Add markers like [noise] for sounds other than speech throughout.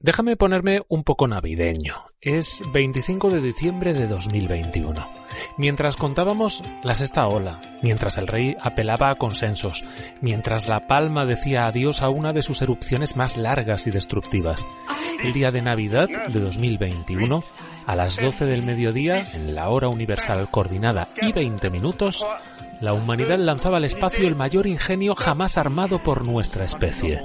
Déjame ponerme un poco navideño. Es 25 de diciembre de 2021. Mientras contábamos la sexta ola, mientras el rey apelaba a consensos, mientras la palma decía adiós a una de sus erupciones más largas y destructivas, el día de Navidad de 2021, a las 12 del mediodía, en la hora universal coordinada y 20 minutos, la humanidad lanzaba al espacio el mayor ingenio jamás armado por nuestra especie.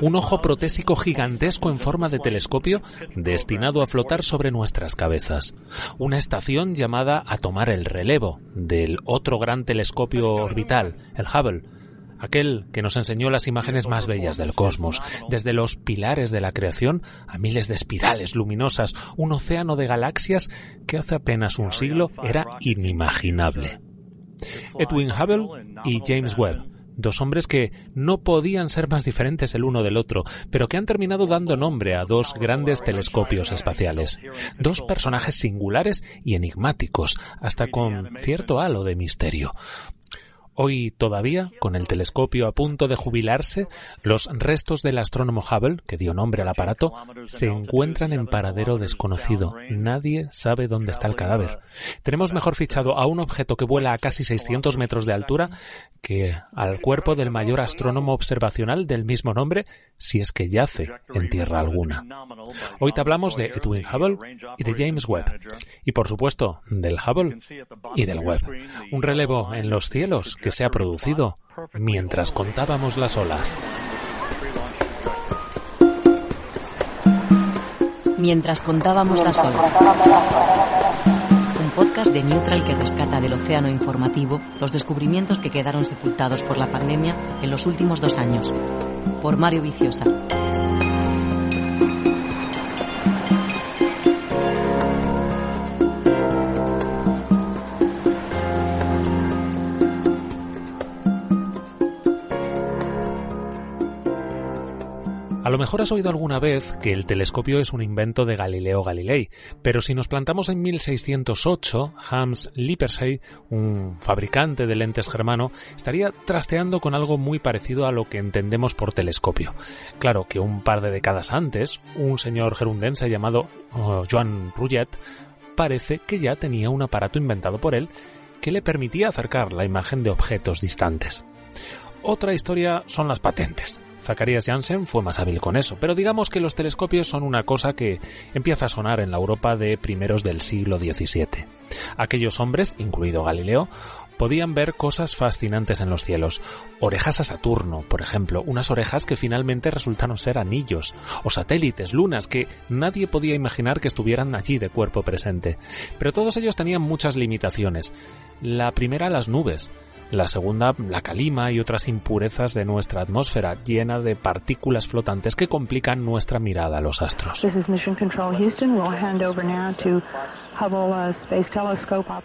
Un ojo protésico gigantesco en forma de telescopio destinado a flotar sobre nuestras cabezas. Una estación llamada a tomar el relevo del otro gran telescopio orbital, el Hubble, aquel que nos enseñó las imágenes más bellas del cosmos, desde los pilares de la creación a miles de espirales luminosas, un océano de galaxias que hace apenas un siglo era inimaginable. Edwin Hubble y James Webb, dos hombres que no podían ser más diferentes el uno del otro, pero que han terminado dando nombre a dos grandes telescopios espaciales, dos personajes singulares y enigmáticos, hasta con cierto halo de misterio. Hoy todavía, con el telescopio a punto de jubilarse, los restos del astrónomo Hubble, que dio nombre al aparato, se encuentran en paradero desconocido. Nadie sabe dónde está el cadáver. Tenemos mejor fichado a un objeto que vuela a casi 600 metros de altura que al cuerpo del mayor astrónomo observacional del mismo nombre, si es que yace en tierra alguna. Hoy te hablamos de Edwin Hubble y de James Webb. Y por supuesto, del Hubble y del Webb. Un relevo en los cielos que se ha producido mientras contábamos las olas. Mientras contábamos las olas. Un podcast de Neutral que rescata del océano informativo los descubrimientos que quedaron sepultados por la pandemia en los últimos dos años. Por Mario Viciosa. A lo mejor has oído alguna vez que el telescopio es un invento de Galileo Galilei, pero si nos plantamos en 1608, Hans Lippershey, un fabricante de lentes germano, estaría trasteando con algo muy parecido a lo que entendemos por telescopio. Claro que un par de décadas antes, un señor gerundense llamado oh, Joan Rullet parece que ya tenía un aparato inventado por él que le permitía acercar la imagen de objetos distantes. Otra historia son las patentes. Zacharias Janssen fue más hábil con eso, pero digamos que los telescopios son una cosa que empieza a sonar en la Europa de primeros del siglo XVII. Aquellos hombres, incluido Galileo, podían ver cosas fascinantes en los cielos. Orejas a Saturno, por ejemplo, unas orejas que finalmente resultaron ser anillos, o satélites, lunas, que nadie podía imaginar que estuvieran allí de cuerpo presente. Pero todos ellos tenían muchas limitaciones. La primera, las nubes. La segunda, la calima y otras impurezas de nuestra atmósfera, llena de partículas flotantes que complican nuestra mirada a los astros.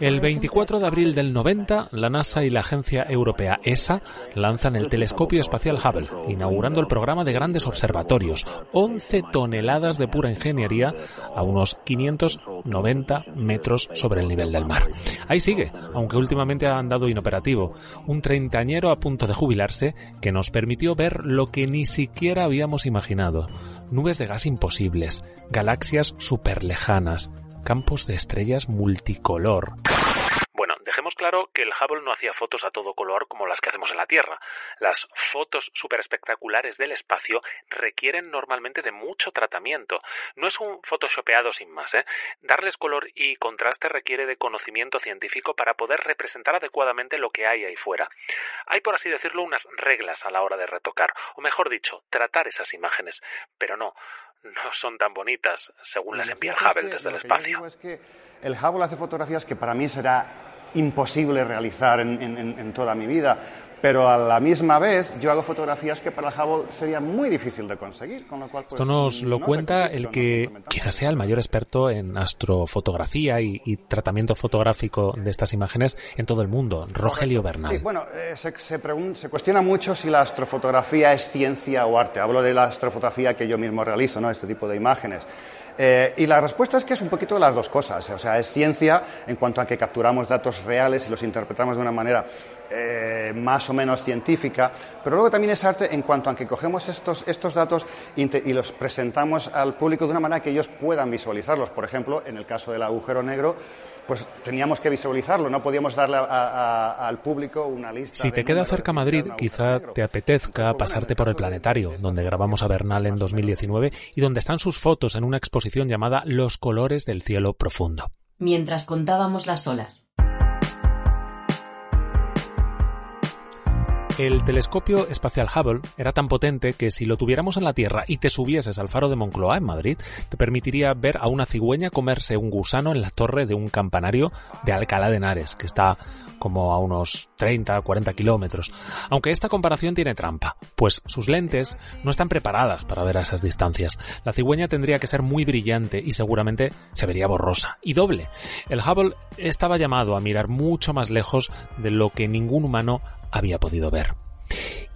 El 24 de abril del 90, la NASA y la agencia europea ESA lanzan el telescopio espacial Hubble, inaugurando el programa de grandes observatorios, 11 toneladas de pura ingeniería a unos 590 metros sobre el nivel del mar. Ahí sigue, aunque últimamente ha andado inoperativo, un treintañero a punto de jubilarse que nos permitió ver lo que ni siquiera habíamos imaginado. Nubes de gas imposibles, galaxias superlejanas, campos de estrellas multicolor. Claro que el Hubble no hacía fotos a todo color como las que hacemos en la Tierra. Las fotos super espectaculares del espacio requieren normalmente de mucho tratamiento. No es un photoshopeado sin más, ¿eh? Darles color y contraste requiere de conocimiento científico para poder representar adecuadamente lo que hay ahí fuera. Hay, por así decirlo, unas reglas a la hora de retocar, o mejor dicho, tratar esas imágenes. Pero no, no son tan bonitas según las envía el Hubble desde el espacio. Es que el Hubble hace fotografías que para mí será imposible realizar en, en, en, toda mi vida, pero a la misma vez yo hago fotografías que para el Hubble sería muy difícil de conseguir. Con lo cual, pues, Esto nos lo no cuenta el que quizás sea el mayor experto en astrofotografía y, y, tratamiento fotográfico de estas imágenes en todo el mundo, Rogelio Bernal. Sí, bueno, eh, se, se, se, cuestiona mucho si la astrofotografía es ciencia o arte. Hablo de la astrofotografía que yo mismo realizo, ¿no? este tipo de imágenes. Eh, y la respuesta es que es un poquito de las dos cosas. O sea, es ciencia en cuanto a que capturamos datos reales y los interpretamos de una manera eh, más o menos científica, pero luego también es arte en cuanto a que cogemos estos, estos datos y los presentamos al público de una manera que ellos puedan visualizarlos. Por ejemplo, en el caso del agujero negro, pues teníamos que visualizarlo, no podíamos darle al público una lista. Si te queda cerca Madrid, quizá te apetezca pasarte por el planetario, donde grabamos a Bernal en 2019 y donde están sus fotos en una exposición llamada Los colores del cielo profundo. Mientras contábamos las olas. El telescopio espacial Hubble era tan potente que si lo tuviéramos en la Tierra y te subieses al faro de Moncloa en Madrid, te permitiría ver a una cigüeña comerse un gusano en la torre de un campanario de Alcalá de Henares, que está como a unos 30, 40 kilómetros. Aunque esta comparación tiene trampa, pues sus lentes no están preparadas para ver a esas distancias. La cigüeña tendría que ser muy brillante y seguramente se vería borrosa. Y doble. El Hubble estaba llamado a mirar mucho más lejos de lo que ningún humano había podido ver.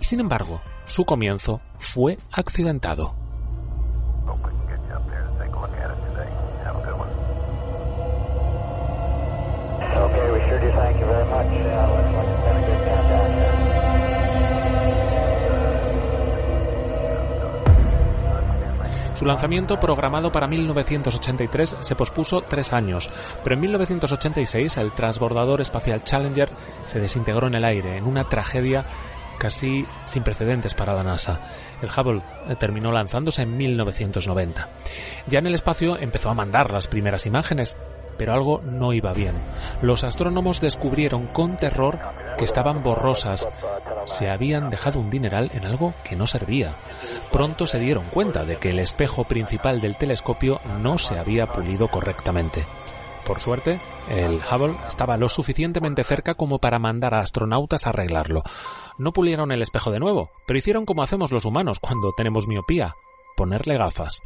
Y sin embargo, su comienzo fue accidentado. Su lanzamiento, programado para 1983, se pospuso tres años, pero en 1986 el transbordador espacial Challenger se desintegró en el aire en una tragedia casi sin precedentes para la NASA. El Hubble eh, terminó lanzándose en 1990. Ya en el espacio empezó a mandar las primeras imágenes, pero algo no iba bien. Los astrónomos descubrieron con terror que estaban borrosas. Se habían dejado un dineral en algo que no servía. Pronto se dieron cuenta de que el espejo principal del telescopio no se había pulido correctamente. Por suerte, el Hubble estaba lo suficientemente cerca como para mandar a astronautas a arreglarlo. No pulieron el espejo de nuevo, pero hicieron como hacemos los humanos cuando tenemos miopía, ponerle gafas.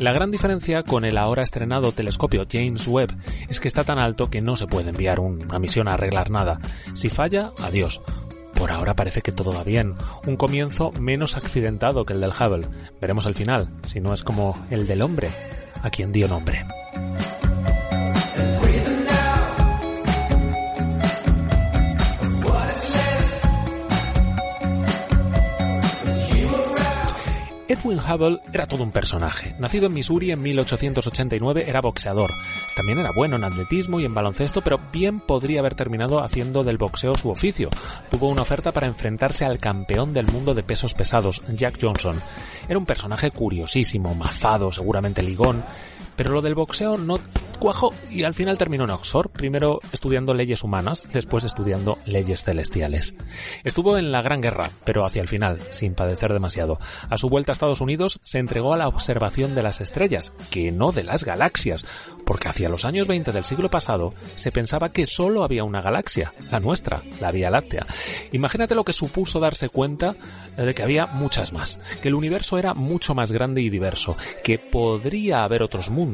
La gran diferencia con el ahora estrenado telescopio James Webb es que está tan alto que no se puede enviar una misión a arreglar nada. Si falla, adiós. Por ahora parece que todo va bien. Un comienzo menos accidentado que el del Hubble. Veremos el final, si no es como el del hombre, a quien dio nombre. Edwin Hubble era todo un personaje. Nacido en Missouri en 1889, era boxeador. También era bueno en atletismo y en baloncesto, pero bien podría haber terminado haciendo del boxeo su oficio. Tuvo una oferta para enfrentarse al campeón del mundo de pesos pesados, Jack Johnson. Era un personaje curiosísimo, mazado, seguramente ligón, pero lo del boxeo no cuajó y al final terminó en Oxford, primero estudiando leyes humanas, después estudiando leyes celestiales. Estuvo en la Gran Guerra, pero hacia el final, sin padecer demasiado. A su vuelta a Estados Unidos se entregó a la observación de las estrellas, que no de las galaxias, porque hacia los años 20 del siglo pasado se pensaba que solo había una galaxia, la nuestra, la Vía Láctea. Imagínate lo que supuso darse cuenta de que había muchas más, que el universo era mucho más grande y diverso, que podría haber otros mundos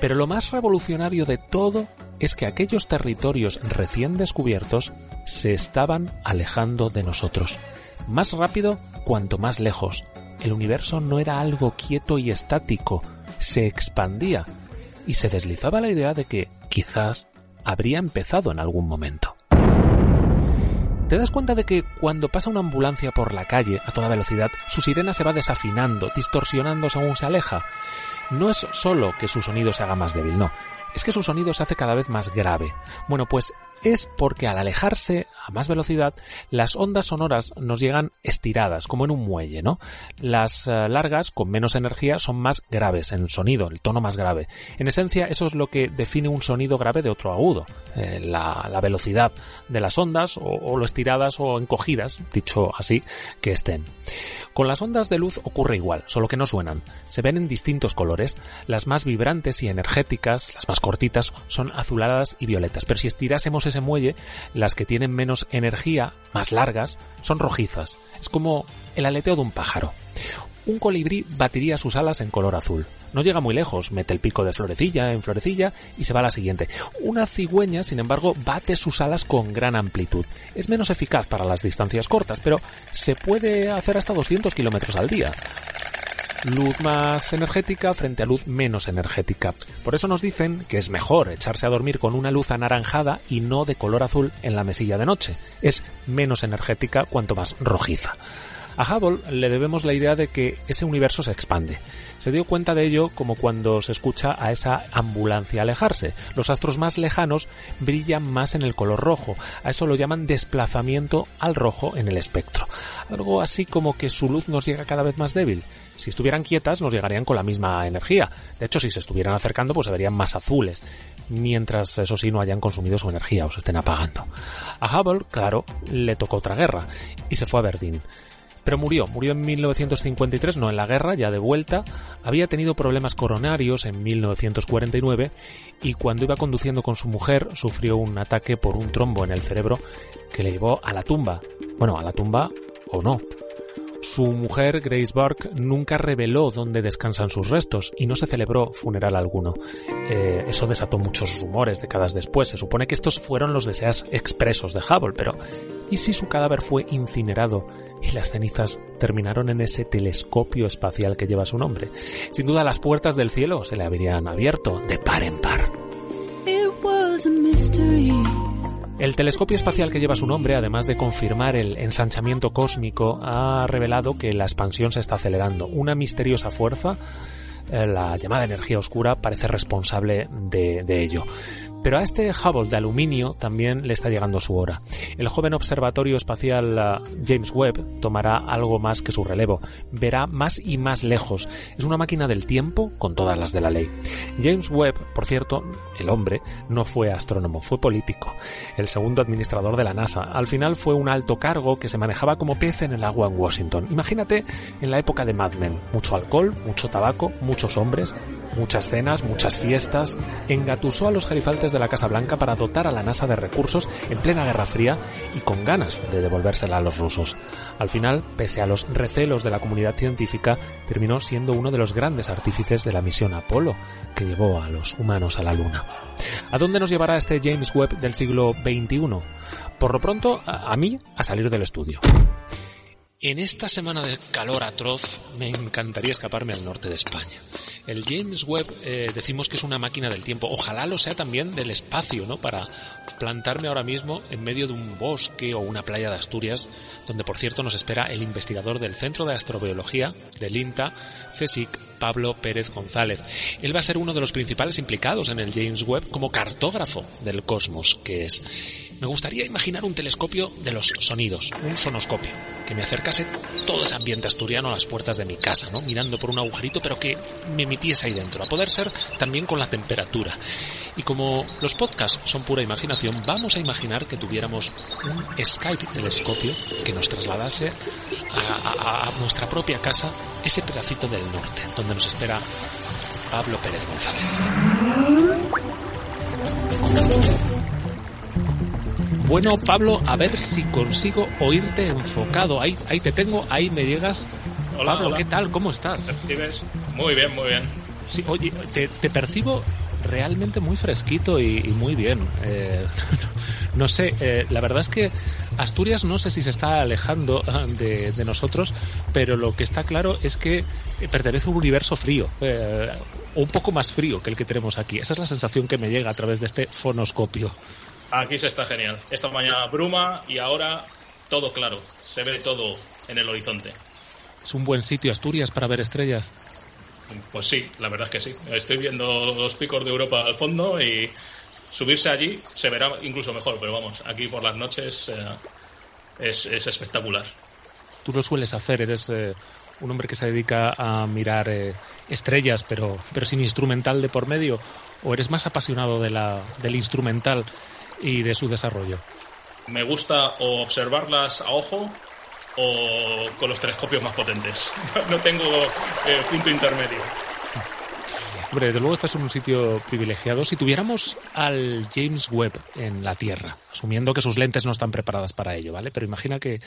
pero lo más revolucionario de todo es que aquellos territorios recién descubiertos se estaban alejando de nosotros. Más rápido cuanto más lejos. El universo no era algo quieto y estático, se expandía y se deslizaba la idea de que quizás habría empezado en algún momento. ¿Te das cuenta de que cuando pasa una ambulancia por la calle a toda velocidad, su sirena se va desafinando, distorsionando según se aleja? no es solo que su sonido se haga más débil, no, es que su sonido se hace cada vez más grave. Bueno, pues es porque al alejarse a más velocidad, las ondas sonoras nos llegan estiradas, como en un muelle, ¿no? Las eh, largas, con menos energía, son más graves en sonido, el tono más grave. En esencia, eso es lo que define un sonido grave de otro agudo, eh, la, velocidad de las ondas, o, o lo estiradas o encogidas, dicho así, que estén. Con las ondas de luz ocurre igual, solo que no suenan. Se ven en distintos colores. Las más vibrantes y energéticas, las más cortitas, son azuladas y violetas, pero si estirásemos ese muelle, las que tienen menos energía, más largas, son rojizas. Es como el aleteo de un pájaro. Un colibrí batiría sus alas en color azul. No llega muy lejos, mete el pico de florecilla en florecilla y se va a la siguiente. Una cigüeña, sin embargo, bate sus alas con gran amplitud. Es menos eficaz para las distancias cortas, pero se puede hacer hasta 200 kilómetros al día. Luz más energética frente a luz menos energética. Por eso nos dicen que es mejor echarse a dormir con una luz anaranjada y no de color azul en la mesilla de noche. Es menos energética cuanto más rojiza. A Hubble le debemos la idea de que ese universo se expande. Se dio cuenta de ello como cuando se escucha a esa ambulancia alejarse. Los astros más lejanos brillan más en el color rojo. A eso lo llaman desplazamiento al rojo en el espectro. Algo así como que su luz nos llega cada vez más débil. Si estuvieran quietas nos llegarían con la misma energía. De hecho, si se estuvieran acercando, pues se verían más azules. Mientras, eso sí, no hayan consumido su energía o se estén apagando. A Hubble, claro, le tocó otra guerra y se fue a Berlín. Pero murió, murió en 1953, no en la guerra, ya de vuelta. Había tenido problemas coronarios en 1949 y cuando iba conduciendo con su mujer sufrió un ataque por un trombo en el cerebro que le llevó a la tumba. Bueno, a la tumba o no. Su mujer, Grace Burke, nunca reveló dónde descansan sus restos y no se celebró funeral alguno. Eh, eso desató muchos rumores décadas después. Se supone que estos fueron los deseos expresos de Hubble, pero ¿y si su cadáver fue incinerado y las cenizas terminaron en ese telescopio espacial que lleva su nombre? Sin duda las puertas del cielo se le habrían abierto de par en par. El telescopio espacial que lleva su nombre, además de confirmar el ensanchamiento cósmico, ha revelado que la expansión se está acelerando. Una misteriosa fuerza, eh, la llamada energía oscura, parece responsable de, de ello. Pero a este Hubble de aluminio también le está llegando su hora. El joven observatorio espacial uh, James Webb tomará algo más que su relevo. Verá más y más lejos. Es una máquina del tiempo con todas las de la ley. James Webb, por cierto, el hombre, no fue astrónomo, fue político. El segundo administrador de la NASA. Al final fue un alto cargo que se manejaba como pez en el agua en Washington. Imagínate en la época de Mad Men. Mucho alcohol, mucho tabaco, muchos hombres, muchas cenas, muchas fiestas. Engatusó a los gerifaltes de la Casa Blanca para dotar a la NASA de recursos en plena Guerra Fría y con ganas de devolvérsela a los rusos. Al final, pese a los recelos de la comunidad científica, terminó siendo uno de los grandes artífices de la misión Apolo, que llevó a los humanos a la Luna. ¿A dónde nos llevará este James Webb del siglo XXI? Por lo pronto, a, mí, a salir del estudio. En esta semana de calor atroz me encantaría escaparme al norte de España. El James Webb eh, decimos que es una máquina del tiempo. Ojalá lo sea también del espacio, ¿no? Para plantarme ahora mismo en medio de un bosque o una playa de Asturias, donde por cierto nos espera el investigador del Centro de Astrobiología del INTA, CSIC, Pablo Pérez González. Él va a ser uno de los principales implicados en el James Webb como cartógrafo del cosmos que es. Me gustaría imaginar un telescopio de los sonidos, un sonoscopio, que me acercase todo ese ambiente asturiano a las puertas de mi casa, ¿no? Mirando por un agujerito, pero que me emitiese ahí dentro, a poder ser también con la temperatura. Y como los podcasts son pura imaginación, vamos a imaginar que tuviéramos un Skype telescopio que nos trasladase a, a, a nuestra propia casa ese pedacito del norte, donde nos espera Pablo Pérez González. Bueno, Pablo, a ver si consigo oírte enfocado. Ahí, ahí te tengo, ahí me llegas. Hola, Pablo, hola. ¿qué tal? ¿Cómo estás? ¿Percibes? Muy bien, muy bien. Sí, oye, te, te percibo realmente muy fresquito y, y muy bien. Eh, [laughs] no sé, eh, la verdad es que Asturias no sé si se está alejando [laughs] de, de nosotros, pero lo que está claro es que pertenece a un universo frío, eh, un poco más frío que el que tenemos aquí. Esa es la sensación que me llega a través de este fonoscopio. Aquí se está genial. Esta mañana bruma y ahora todo claro. Se ve todo en el horizonte. Es un buen sitio Asturias para ver estrellas. Pues sí, la verdad es que sí. Estoy viendo los picos de Europa al fondo y subirse allí se verá incluso mejor, pero vamos, aquí por las noches eh, es, es, espectacular. Tú lo sueles hacer, eres eh, un hombre que se dedica a mirar eh, estrellas, pero, pero sin instrumental de por medio, o eres más apasionado de la, del instrumental y de su desarrollo. Me gusta o observarlas a ojo o con los telescopios más potentes. [laughs] No tengo eh, punto intermedio. Hombre, desde luego estás en un sitio privilegiado. Si tuviéramos al James Webb en la Tierra, asumiendo que sus lentes no están preparadas para ello, ¿vale? Pero imagina que,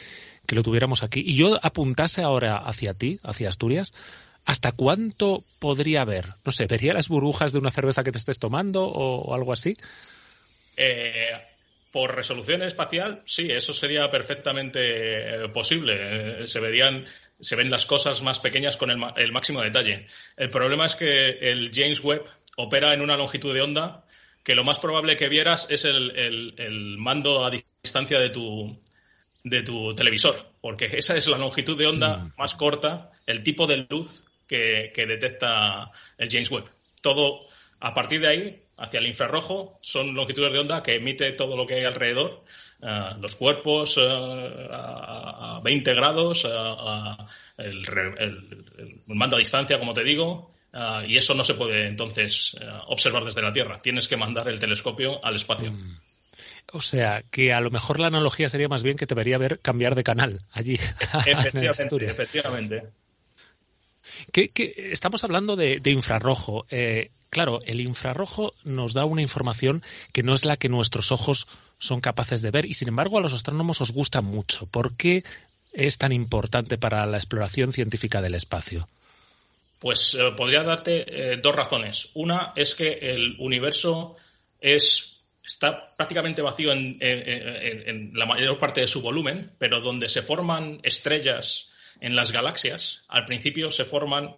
que lo tuviéramos aquí y yo apuntase ahora hacia ti, hacia Asturias, ¿hasta cuánto podría ver? No sé, ¿vería las burbujas de una cerveza que te estés tomando o, o algo así? Eh, por resolución espacial, sí, eso sería perfectamente eh, posible. Eh, se verían se ven las cosas más pequeñas con el, máximo detalle. El problema es que el James Webb opera en una longitud de onda que lo más probable que vieras es el, mando a distancia de tu, de tu televisor, porque esa es la longitud de onda mm. más corta, el tipo de luz que, que detecta el James Webb. Todo a partir de ahí, hacia el infrarrojo, son longitudes de onda que emite todo lo que hay alrededor eh, los cuerpos eh, a, 20 grados, el, mando a distancia, como te digo, eh, y eso no se puede entonces observar desde la Tierra. Tienes que mandar el telescopio al espacio. Mm. O sea, que a lo mejor la analogía sería más bien que te debería ver cambiar de canal allí. [laughs] Efectivamente. efectivamente. estamos hablando de, infrarrojo. Claro, el infrarrojo nos da una información que no es la que nuestros ojos son capaces de ver y sin embargo a los astrónomos os gusta mucho. ¿Por qué es tan importante para la exploración científica del espacio? Pues eh, podría darte eh, dos razones. Una es que el universo es, está prácticamente vacío en, la mayor parte de su volumen, pero donde se forman estrellas en las galaxias, al principio se forman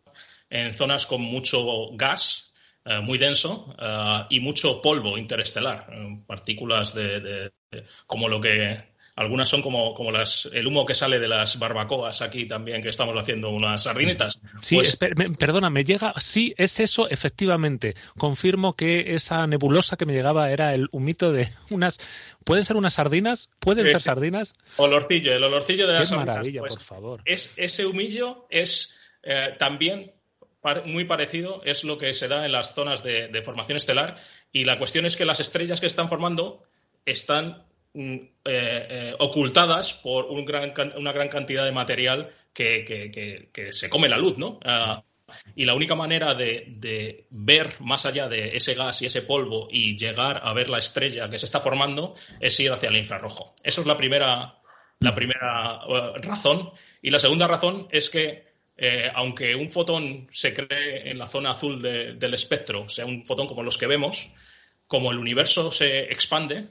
en zonas con mucho gas eh, muy denso eh, y mucho polvo interestelar, eh, partículas de, como lo que algunas son como, como las, el humo que sale de las barbacoas aquí también, que estamos haciendo unas sardinetas. Sí, pues perdona, me llega, sí, es eso, efectivamente. Confirmo que esa nebulosa que me llegaba era el humito de unas, ¿pueden ser unas sardinas? ¿Pueden ser sardinas? Olorcillo, el olorcillo de las sardinas. maravilla, pues por favor. Es, ese humillo es también muy parecido es lo que se da en las zonas de, formación estelar y la cuestión es que las estrellas que están formando están mm, eh, eh, ocultadas por un gran, una gran cantidad de material que, se come la luz, ¿no? Ah, y la única manera de, ver más allá de ese gas y ese polvo y llegar a ver la estrella que se está formando es ir hacia el infrarrojo. Esa es la primera, la primera eh, razón. Y la segunda razón es que eh, aunque un fotón se cree en la zona azul del espectro, sea un fotón como los que vemos, como el universo se expande,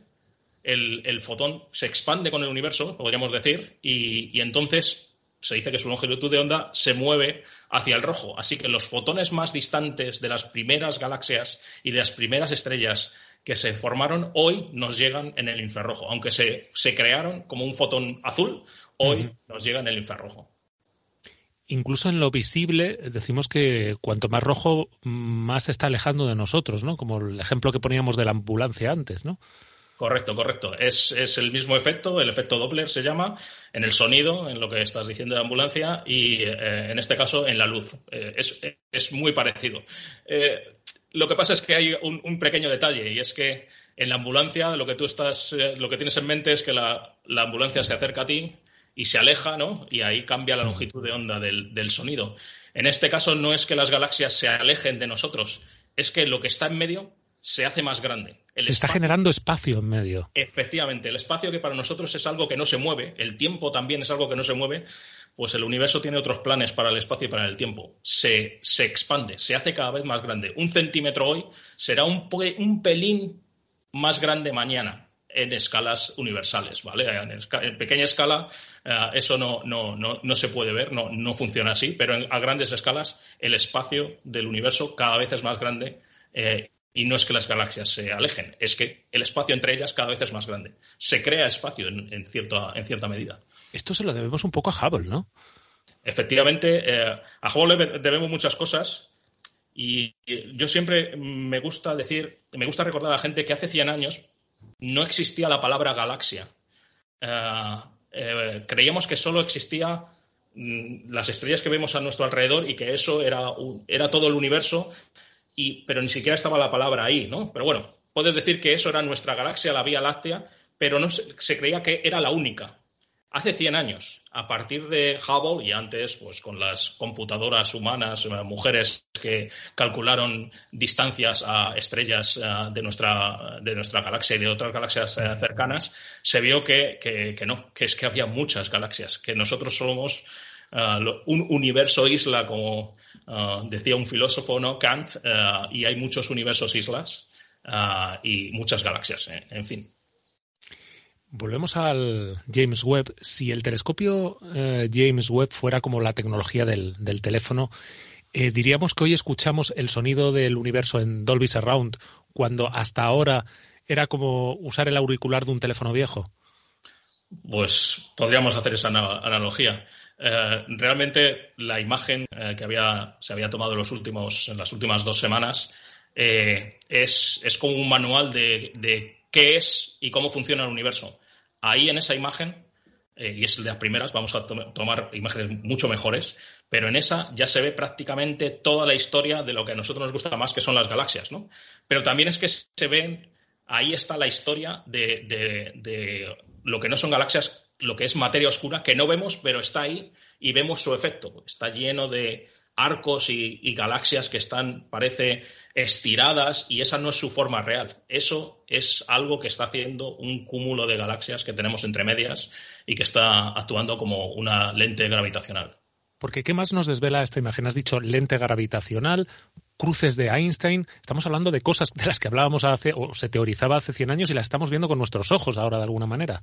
el, fotón se expande con el universo, podríamos decir, y, entonces se dice que su longitud de onda se mueve hacia el rojo. Así que los fotones más distantes de las primeras galaxias y de las primeras estrellas que se formaron hoy nos llegan en el infrarrojo. Aunque se, crearon como un fotón azul, hoy nos llegan en el infrarrojo incluso en lo visible decimos que cuanto más rojo más se está alejando de nosotros, ¿no? Como el ejemplo que poníamos de la ambulancia antes, ¿no? Correcto, correcto. Es, el mismo efecto, el efecto Doppler se llama, en el sonido, en lo que estás diciendo de ambulancia, y eh, en este caso en la luz. Eh, es, muy parecido. Eh, lo que pasa es que hay un, pequeño detalle, y es que en la ambulancia lo que tú estás, lo que tienes en mente es que la ambulancia se acerca a ti, y se aleja, ¿no? Y ahí cambia la longitud de onda del, sonido. En este caso no es que las galaxias se alejen de nosotros, es que lo que está en medio se hace más grande. se está generando espacio en medio. Efectivamente, el espacio que para nosotros es algo que no se mueve, el tiempo también es algo que no se mueve, pues el universo tiene otros planes para el espacio y para el tiempo. Se, se expande, se hace cada vez más grande. Un centímetro hoy será un, un pelín más grande mañana en escalas universales, ¿vale? En, pequeña escala eh, eso no, no, no, no, se puede ver, no, no funciona así, pero a grandes escalas el espacio del universo cada vez es más grande eh, y no es que las galaxias se alejen, es que el espacio entre ellas cada vez es más grande. Se crea espacio en, en cierta, en cierta medida. Esto se lo debemos un poco a Hubble, ¿no? Efectivamente, eh, a Hubble debemos muchas cosas, y yo siempre me gusta decir, me gusta recordar a la gente que hace 100 años no existía la palabra galaxia. Eh, eh, creíamos que solo existía mm, las estrellas que vemos a nuestro alrededor y que eso era, era todo el universo, y, pero ni siquiera estaba la palabra ahí, ¿no? Pero bueno, puedes decir que eso era nuestra galaxia, la Vía Láctea, pero no se creía que era la única hace 100 años, a partir de Hubble y antes, pues con las computadoras humanas, eh, mujeres que calcularon distancias a estrellas eh, de nuestra, de nuestra galaxia y de otras galaxias eh, cercanas, se vio que, que, no, que es que había muchas galaxias, que nosotros somos un universo isla, como decía un filósofo, ¿no? Kant, y hay muchos universos islas y muchas galaxias, en fin. Volvemos al James Webb. Si el telescopio eh, James Webb fuera como la tecnología del, teléfono, eh, diríamos que hoy escuchamos el sonido del universo en Dolby Surround, cuando hasta ahora era como usar el auricular de un teléfono viejo. Pues podríamos hacer esa analogía. Eh, realmente la imagen que había, se había tomado en, en las últimas dos semanas es, es, como un manual de, de, qué es y cómo funciona el universo. Ahí en esa imagen, eh, y es de las primeras, vamos a tomar imágenes mucho mejores, pero en esa ya se ve prácticamente toda la historia de lo que a nosotros nos gusta más, que son las galaxias, ¿no? Pero también es que se ven, ahí está la historia de, lo que no son galaxias, lo que es materia oscura, que no vemos, pero está ahí y vemos su efecto. Está lleno de arcos y galaxias que están, parece, estiradas y esa no es su forma real. Eso es algo que está haciendo un cúmulo de galaxias que tenemos entre medias y que está actuando como una lente gravitacional. Porque ¿qué más nos desvela esta imagen? Has dicho lente gravitacional, cruces de Einstein. Estamos hablando de cosas de las que hablábamos hace, o se teorizaba hace 100 años y las estamos viendo con nuestros ojos ahora de alguna manera.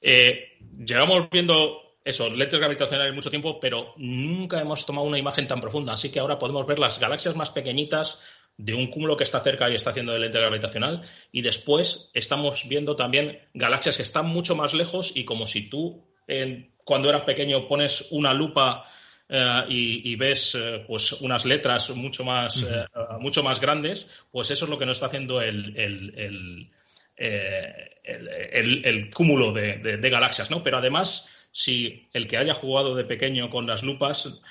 Eh, llevamos viendo eso, lentes gravitacionales mucho tiempo, pero nunca hemos tomado una imagen tan profunda. Así que ahora podemos ver las galaxias más pequeñitas de un cúmulo que está cerca y está haciendo de lente gravitacional. Y después estamos viendo también galaxias que están mucho más lejos y como si tú cuando eras pequeño pones una lupa eh, y, ves eh, pues unas letras mucho más, eh, mucho más grandes, pues eso es lo que nos está haciendo el, el, el cúmulo de, de, galaxias, ¿no? Pero además si el que haya jugado de pequeño con las lupas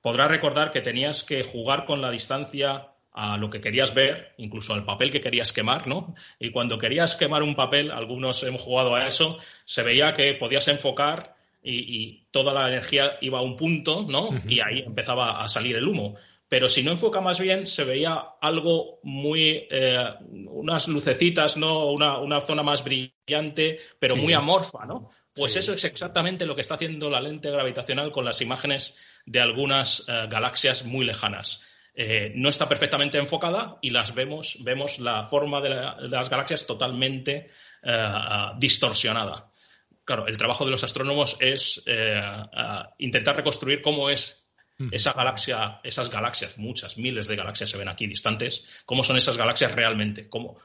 podrá recordar que tenías que jugar con la distancia a lo que querías ver, incluso al papel que querías quemar, ¿no? Y cuando querías quemar un papel, algunos hemos jugado a eso, se veía que podías enfocar y, toda la energía iba a un punto, ¿no? Y ahí empezaba a salir el humo. Pero si no enfoca más bien, se veía algo muy, eh, unas lucecitas, ¿no? Una, una, zona más brillante, pero muy amorfa, ¿no? Pues eso es exactamente lo que está haciendo la lente gravitacional con las imágenes de algunas eh, galaxias muy lejanas. Eh, no está perfectamente enfocada y las vemos, vemos la forma de, las galaxias totalmente eh, distorsionada. Claro, el trabajo de los astrónomos es intentar reconstruir cómo es esa galaxia, esas galaxias, muchas, miles de galaxias se ven aquí distantes, cómo son esas galaxias realmente, cómo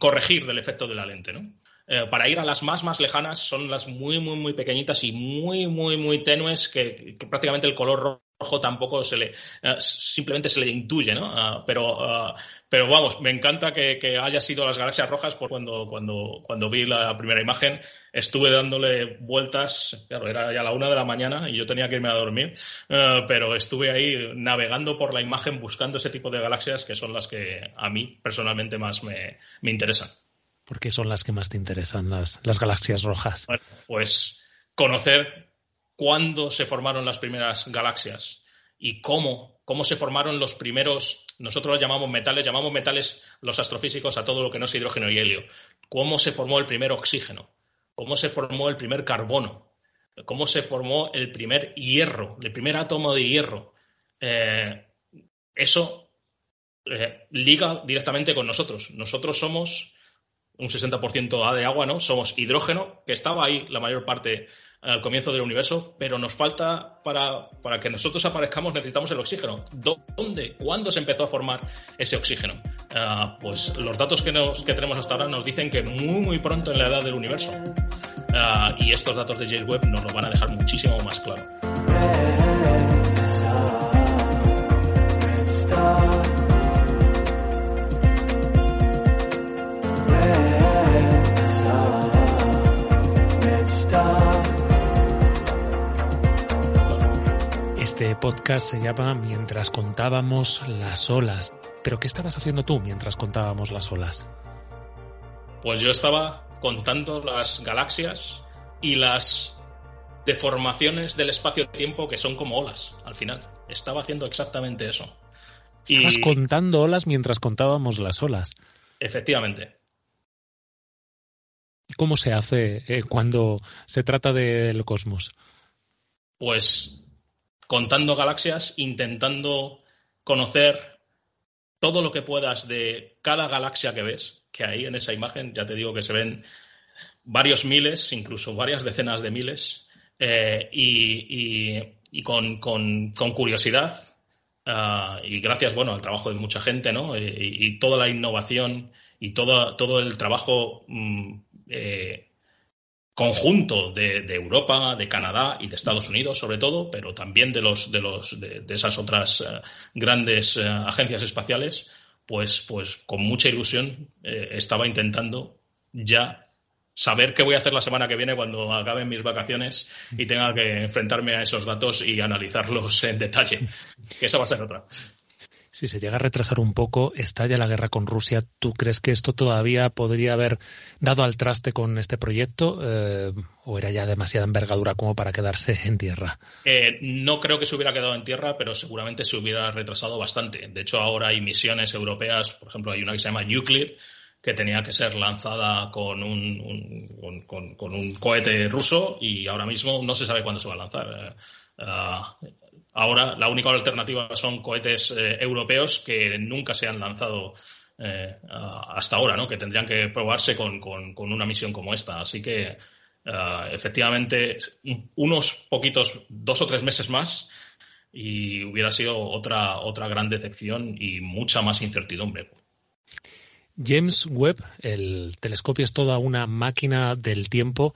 corregir del efecto de la lente, ¿no? Eh, para ir a las más, más lejanas son las muy, muy, muy pequeñitas y muy, muy, muy tenues que, prácticamente el color rojo tampoco se le, eh, simplemente se le intuye, ¿no? Ah, pero, ah, pero vamos, me encanta que, haya sido las galaxias rojas, por cuando, cuando, cuando vi la primera imagen estuve dándole vueltas, claro, era ya la una de la mañana y yo tenía que irme a dormir, eh, pero estuve ahí navegando por la imagen buscando ese tipo de galaxias que son las que a mí personalmente más me, me interesan. ¿Por qué son las que más te interesan, las, las galaxias rojas? Bueno, pues conocer cuándo se formaron las primeras galaxias y cómo, cómo se formaron los primeros, nosotros los llamamos metales, llamamos metales los astrofísicos a todo lo que no es hidrógeno y helio. Cómo se formó el primer oxígeno, cómo se formó el primer carbono, cómo se formó el primer hierro, el primer átomo de hierro. Eh, eso eh, liga directamente con nosotros. Nosotros somos un 60% de agua, ¿no? Somos hidrógeno, que estaba ahí la mayor parte al comienzo del universo, pero nos falta para, para, que nosotros aparezcamos necesitamos el oxígeno. ¿Dónde? ¿Cuándo se empezó a formar ese oxígeno? Ah, pues los datos que, nos, que tenemos hasta ahora nos dicen que muy, muy pronto en la edad del universo. Ah, y estos datos de James Webb nos lo van a dejar muchísimo más claro. Este podcast se llama Mientras contábamos las olas. ¿Pero qué estabas haciendo tú mientras contábamos las olas? Pues yo estaba contando las galaxias y las deformaciones del espacio-tiempo que son como olas al final. Estaba haciendo exactamente eso. Estabas contando olas mientras contábamos las olas. Efectivamente. ¿Cómo se hace eh, cuando se trata del cosmos? Pues contando galaxias, intentando conocer todo lo que puedas de cada galaxia que ves, que ahí en esa imagen ya te digo que se ven varios miles, incluso varias decenas de miles, eh, y, con, curiosidad. Ah, y gracias bueno al trabajo de mucha gente ¿no? Eh, y, toda la innovación y todo, todo el trabajo mm, conjunto de, Europa, de Canadá y de Estados Unidos, sobre todo, pero también de, los, de, los, de, esas otras eh, grandes eh, agencias espaciales, pues, pues con mucha ilusión eh, estaba intentando ya saber qué voy a hacer la semana que viene cuando acaben mis vacaciones y tenga que enfrentarme a esos datos y analizarlos en detalle, esa va a ser otra. Si se llega a retrasar un poco, estalla la guerra con Rusia, ¿tú crees que esto todavía podría haber dado al traste con este proyecto eh, o era ya demasiada envergadura como para quedarse en tierra? Eh, no creo que se hubiera quedado en tierra, pero seguramente se hubiera retrasado bastante. De hecho, ahora hay misiones europeas, por ejemplo, hay una que se llama Euclid, que tenía que ser lanzada con un, con, un cohete ruso y ahora mismo no se sabe cuándo se va a lanzar. Eh, Ahora la única alternativa son cohetes eh, europeos que nunca se han lanzado eh, hasta ahora, ¿no? que tendrían que probarse con, una misión como esta. Así que eh, efectivamente unos poquitos, dos o tres meses más y hubiera sido otra, otra gran decepción y mucha más incertidumbre. James Webb, el telescopio es toda una máquina del tiempo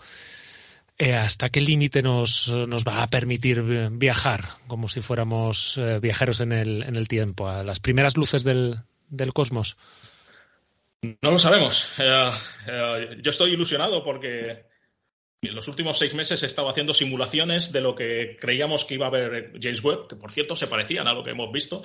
eh, ¿Hasta qué límite nos, va a permitir viajar, como si fuéramos eh, viajeros en el, en el, tiempo, a las primeras luces del, cosmos? No lo sabemos. Eh, yo estoy ilusionado porque en los últimos seis meses he estado haciendo simulaciones de lo que creíamos que iba a haber James Webb, que por cierto se parecían a lo que hemos visto,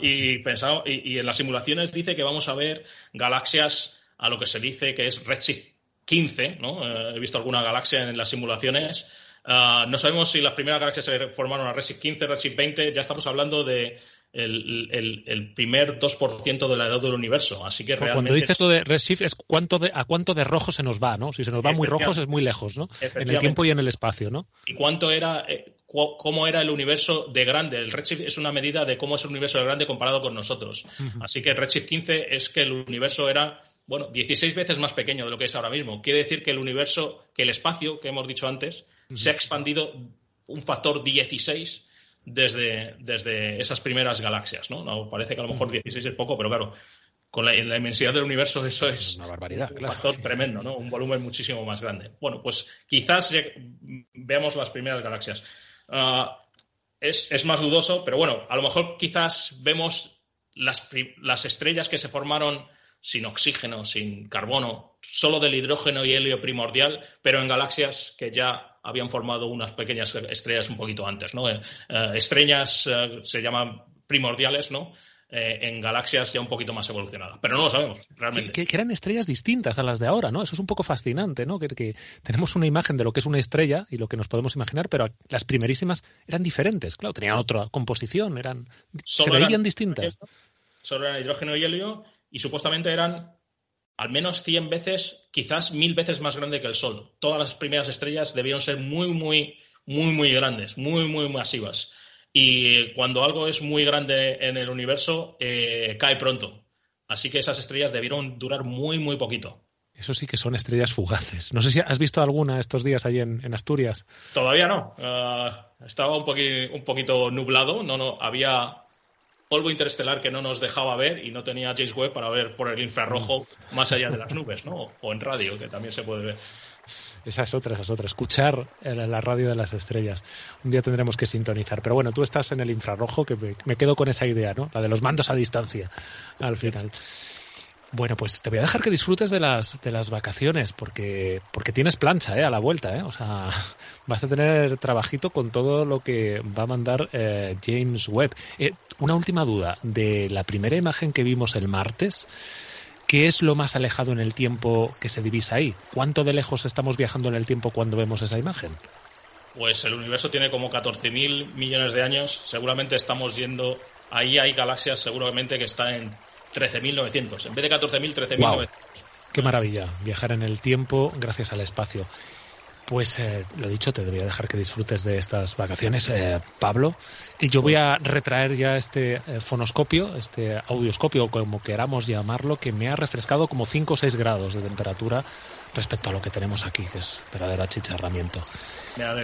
y, y en las simulaciones dice que vamos a ver galaxias a lo que se dice que es redshift 15, ¿no? Eh, he visto alguna galaxia en las simulaciones. Ah, no sabemos si las primeras galaxias se formaron a Redshift 15, Redshift 20, ya estamos hablando de el, primer 2% de la edad del universo. Así que realmente... Cuando dices esto de Redshift es cuánto de, a cuánto de rojo se nos va, ¿no? Si se nos va muy rojos es muy lejos, ¿no? En el tiempo y en el espacio, ¿no? ¿Y cuánto era, eh, cómo era el universo de grande? El Redshift es una medida de cómo es el universo de grande comparado con nosotros. Así que Redshift 15 es que el universo era bueno, 16 veces más pequeño de lo que es ahora mismo. Quiere decir que el universo, que el espacio, que hemos dicho antes, se ha expandido un factor 16 desde, desde esas primeras galaxias, ¿no? Parece que a lo mejor 16 es poco, pero claro, con la, inmensidad del universo eso es una barbaridad, un factor tremendo, ¿no? Un volumen muchísimo más grande. Bueno, pues quizás veamos las primeras galaxias. Ah, es, es, más dudoso, pero bueno, a lo mejor quizás vemos las, las estrellas que se formaron sin oxígeno, sin carbono, solo del hidrógeno y helio primordial, pero en galaxias que ya habían formado unas pequeñas estrellas un poquito antes, ¿no? Eh, eh, estrellas eh, se llaman primordiales, ¿no? en galaxias ya un poquito más evolucionadas. Pero no lo sabemos, realmente. que, eran estrellas distintas a las de ahora, ¿no? Eso es un poco fascinante, ¿no? Que, tenemos una imagen de lo que es una estrella y lo que nos podemos imaginar, pero las primerísimas eran diferentes, claro, tenían otra composición, eran, se veían distintas. Solo eran hidrógeno y helio y supuestamente eran al menos 100 veces, quizás mil veces más grande que el Sol. Todas las primeras estrellas debieron ser muy, muy, muy, muy grandes, muy, muy masivas. Y cuando algo es muy grande en el universo, eh, cae pronto. Así que esas estrellas debieron durar muy, muy poquito. Eso sí que son estrellas fugaces. No sé si has visto alguna estos días allí en, Asturias. Todavía no. Eh, estaba un, un poquito nublado. No, no, había polvo interestelar que no nos dejaba ver y no tenía James Webb para ver por el infrarrojo más allá de las [laughs] nubes, ¿no? O en radio, que también se puede ver. Esa es otra, esa es otra. Escuchar la radio de las estrellas. Un día tendremos que sintonizar. Pero bueno, tú estás en el infrarrojo, que me, quedo con esa idea, ¿no? La de los mandos a distancia, al final. Bueno, pues te voy a dejar que disfrutes de las, de las vacaciones, porque, porque tienes plancha, ¿eh? A la vuelta, ¿eh? O sea, [laughs] vas a tener trabajito con todo lo que va a mandar eh, James Webb. Eh, una última duda. De la primera imagen que vimos el martes, ¿qué es lo más alejado en el tiempo que se divisa ahí? ¿Cuánto de lejos estamos viajando en el tiempo cuando vemos esa imagen? Pues el universo tiene como 14.000 millones de años. Seguramente estamos yendo. Ahí hay galaxias, seguramente que están en 13.900. En vez de 14.000, 13.900. Qué maravilla viajar en el tiempo gracias al espacio. Pues eh, lo dicho, te debería dejar que disfrutes de estas vacaciones, eh, Pablo. Y yo voy a retraer ya este eh, fonoscopio, este audioscopio, como queramos llamarlo, que me ha refrescado como 5 o 6 grados de temperatura respecto a lo que tenemos aquí, que es verdadero achicharramiento.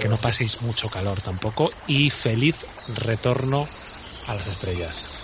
Que no paséis mucho calor tampoco y feliz retorno a las estrellas.